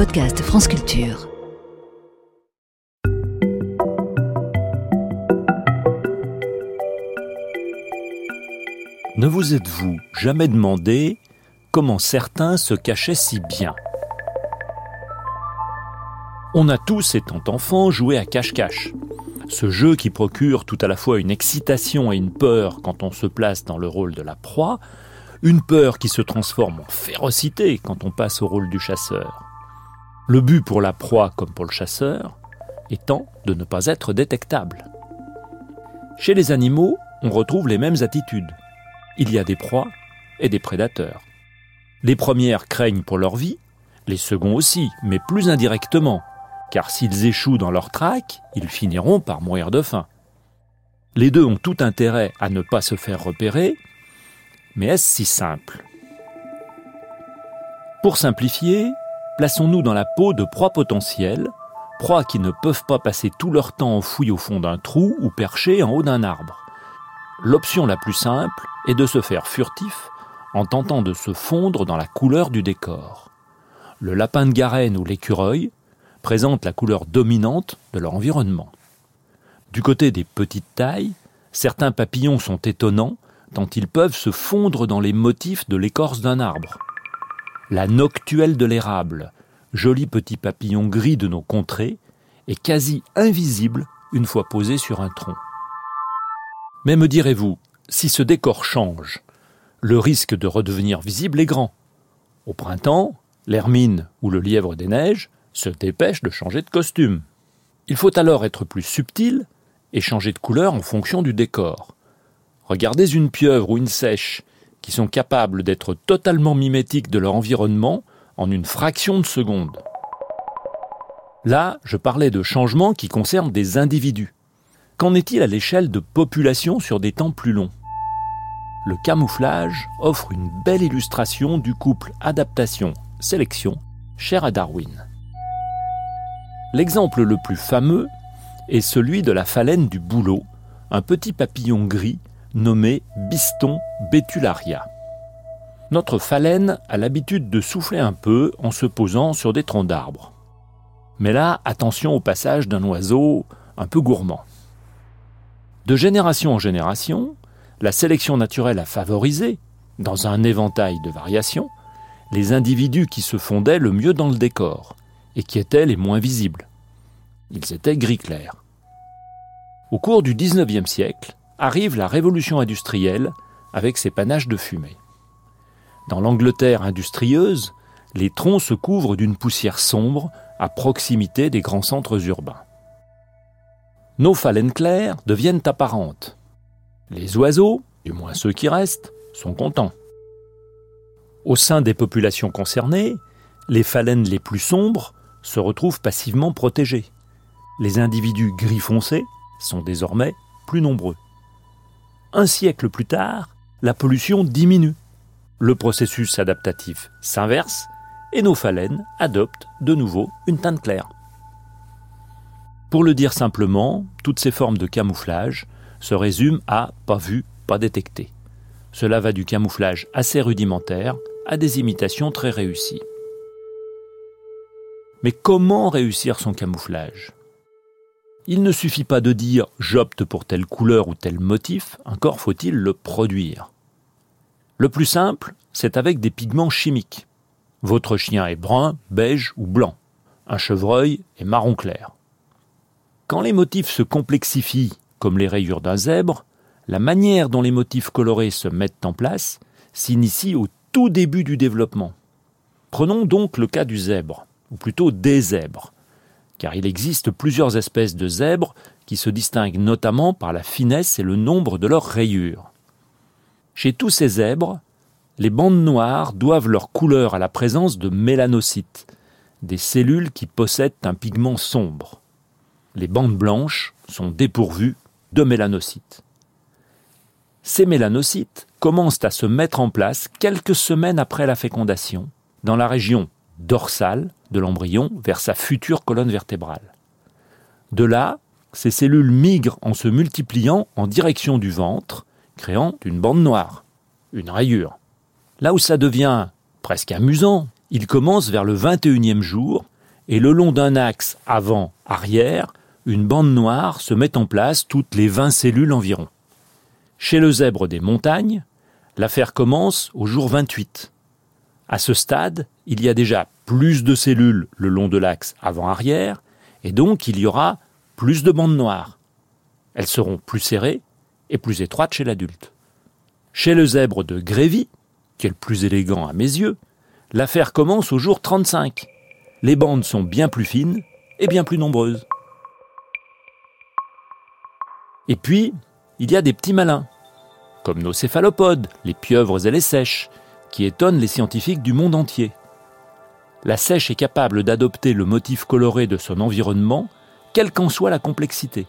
podcast France Culture. Ne vous êtes-vous jamais demandé comment certains se cachaient si bien? On a tous, étant enfants, joué à cache-cache. Ce jeu qui procure tout à la fois une excitation et une peur quand on se place dans le rôle de la proie, une peur qui se transforme en férocité quand on passe au rôle du chasseur. Le but pour la proie comme pour le chasseur étant de ne pas être détectable. Chez les animaux, on retrouve les mêmes attitudes. Il y a des proies et des prédateurs. Les premières craignent pour leur vie, les seconds aussi, mais plus indirectement, car s'ils échouent dans leur traque, ils finiront par mourir de faim. Les deux ont tout intérêt à ne pas se faire repérer, mais est-ce si simple? Pour simplifier, plaçons-nous dans la peau de proies potentielles, proies qui ne peuvent pas passer tout leur temps enfouies au fond d'un trou ou perchées en haut d'un arbre. L'option la plus simple est de se faire furtif en tentant de se fondre dans la couleur du décor. Le lapin de Garenne ou l'écureuil présentent la couleur dominante de leur environnement. Du côté des petites tailles, certains papillons sont étonnants tant ils peuvent se fondre dans les motifs de l'écorce d'un arbre. La noctuelle de l'érable, joli petit papillon gris de nos contrées, est quasi invisible une fois posé sur un tronc. Mais me direz-vous, si ce décor change, le risque de redevenir visible est grand. Au printemps, l'hermine ou le lièvre des neiges se dépêchent de changer de costume. Il faut alors être plus subtil et changer de couleur en fonction du décor. Regardez une pieuvre ou une sèche qui sont capables d'être totalement mimétiques de leur environnement en une fraction de seconde. Là, je parlais de changements qui concernent des individus. Qu'en est-il à l'échelle de populations sur des temps plus longs? Le camouflage offre une belle illustration du couple adaptation-sélection cher à Darwin. L'exemple le plus fameux est celui de la phalène du bouleau, un petit papillon gris nommé Biston betularia. Notre phalène a l'habitude de souffler un peu en se posant sur des troncs d'arbres. Mais là, attention au passage d'un oiseau un peu gourmand. De génération en génération, la sélection naturelle a favorisé, dans un éventail de variations, les individus qui se fondaient le mieux dans le décor et qui étaient les moins visibles. Ils étaient gris clair. Au cours du XIXe siècle, arrive la révolution industrielle avec ses panaches de fumée. Dans l'Angleterre industrieuse, les troncs se couvrent d'une poussière sombre à proximité des grands centres urbains. Nos phalènes claires deviennent apparentes. Les oiseaux, du moins ceux qui restent, sont contents. Au sein des populations concernées, les phalènes les plus sombres se retrouvent passivement protégés. Les individus gris foncé sont désormais plus nombreux un siècle plus tard, la pollution diminue. Le processus adaptatif s'inverse et nos phalènes adoptent de nouveau une teinte claire. Pour le dire simplement, toutes ces formes de camouflage se résument à pas vu, pas détecté. Cela va du camouflage assez rudimentaire à des imitations très réussies. Mais comment réussir son camouflage? Il ne suffit pas de dire j'opte pour telle couleur ou tel motif, encore faut-il le produire. Le plus simple, c'est avec des pigments chimiques. Votre chien est brun, beige ou blanc. Un chevreuil est marron clair. Quand les motifs se complexifient, comme les rayures d'un zèbre, la manière dont les motifs colorés se mettent en place s'initie au tout début du développement. Prenons donc le cas du zèbre, ou plutôt des zèbres car il existe plusieurs espèces de zèbres qui se distinguent notamment par la finesse et le nombre de leurs rayures. Chez tous ces zèbres, les bandes noires doivent leur couleur à la présence de mélanocytes, des cellules qui possèdent un pigment sombre. Les bandes blanches sont dépourvues de mélanocytes. Ces mélanocytes commencent à se mettre en place quelques semaines après la fécondation, dans la région dorsale de l'embryon vers sa future colonne vertébrale. De là, ces cellules migrent en se multipliant en direction du ventre, créant une bande noire, une rayure. Là où ça devient presque amusant, il commence vers le 21e jour et le long d'un axe avant-arrière, une bande noire se met en place toutes les 20 cellules environ. Chez le zèbre des montagnes, l'affaire commence au jour 28. À ce stade, il y a déjà plus de cellules le long de l'axe avant-arrière, et donc il y aura plus de bandes noires. Elles seront plus serrées et plus étroites chez l'adulte. Chez le zèbre de Grévy, qui est le plus élégant à mes yeux, l'affaire commence au jour 35. Les bandes sont bien plus fines et bien plus nombreuses. Et puis, il y a des petits malins, comme nos céphalopodes, les pieuvres et les sèches, qui étonnent les scientifiques du monde entier. La sèche est capable d'adopter le motif coloré de son environnement, quelle qu'en soit la complexité.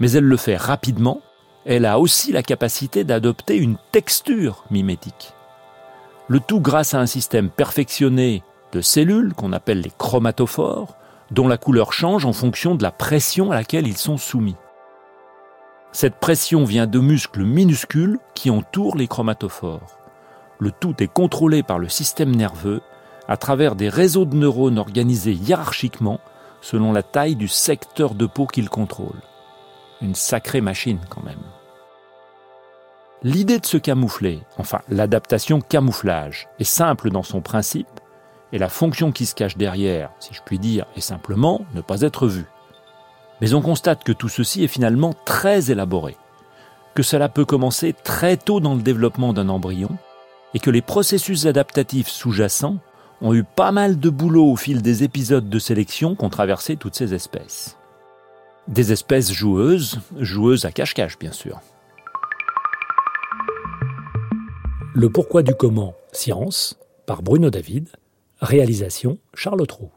Mais elle le fait rapidement, elle a aussi la capacité d'adopter une texture mimétique. Le tout grâce à un système perfectionné de cellules qu'on appelle les chromatophores, dont la couleur change en fonction de la pression à laquelle ils sont soumis. Cette pression vient de muscles minuscules qui entourent les chromatophores. Le tout est contrôlé par le système nerveux à travers des réseaux de neurones organisés hiérarchiquement selon la taille du secteur de peau qu'il contrôle. Une sacrée machine quand même. L'idée de se camoufler, enfin l'adaptation camouflage, est simple dans son principe, et la fonction qui se cache derrière, si je puis dire, est simplement ne pas être vue. Mais on constate que tout ceci est finalement très élaboré, que cela peut commencer très tôt dans le développement d'un embryon, et que les processus adaptatifs sous-jacents ont eu pas mal de boulot au fil des épisodes de sélection qu'ont traversé toutes ces espèces. Des espèces joueuses, joueuses à cache-cache bien sûr. Le pourquoi du comment, science, par Bruno David, réalisation Charles Trou.